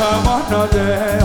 come on, no day.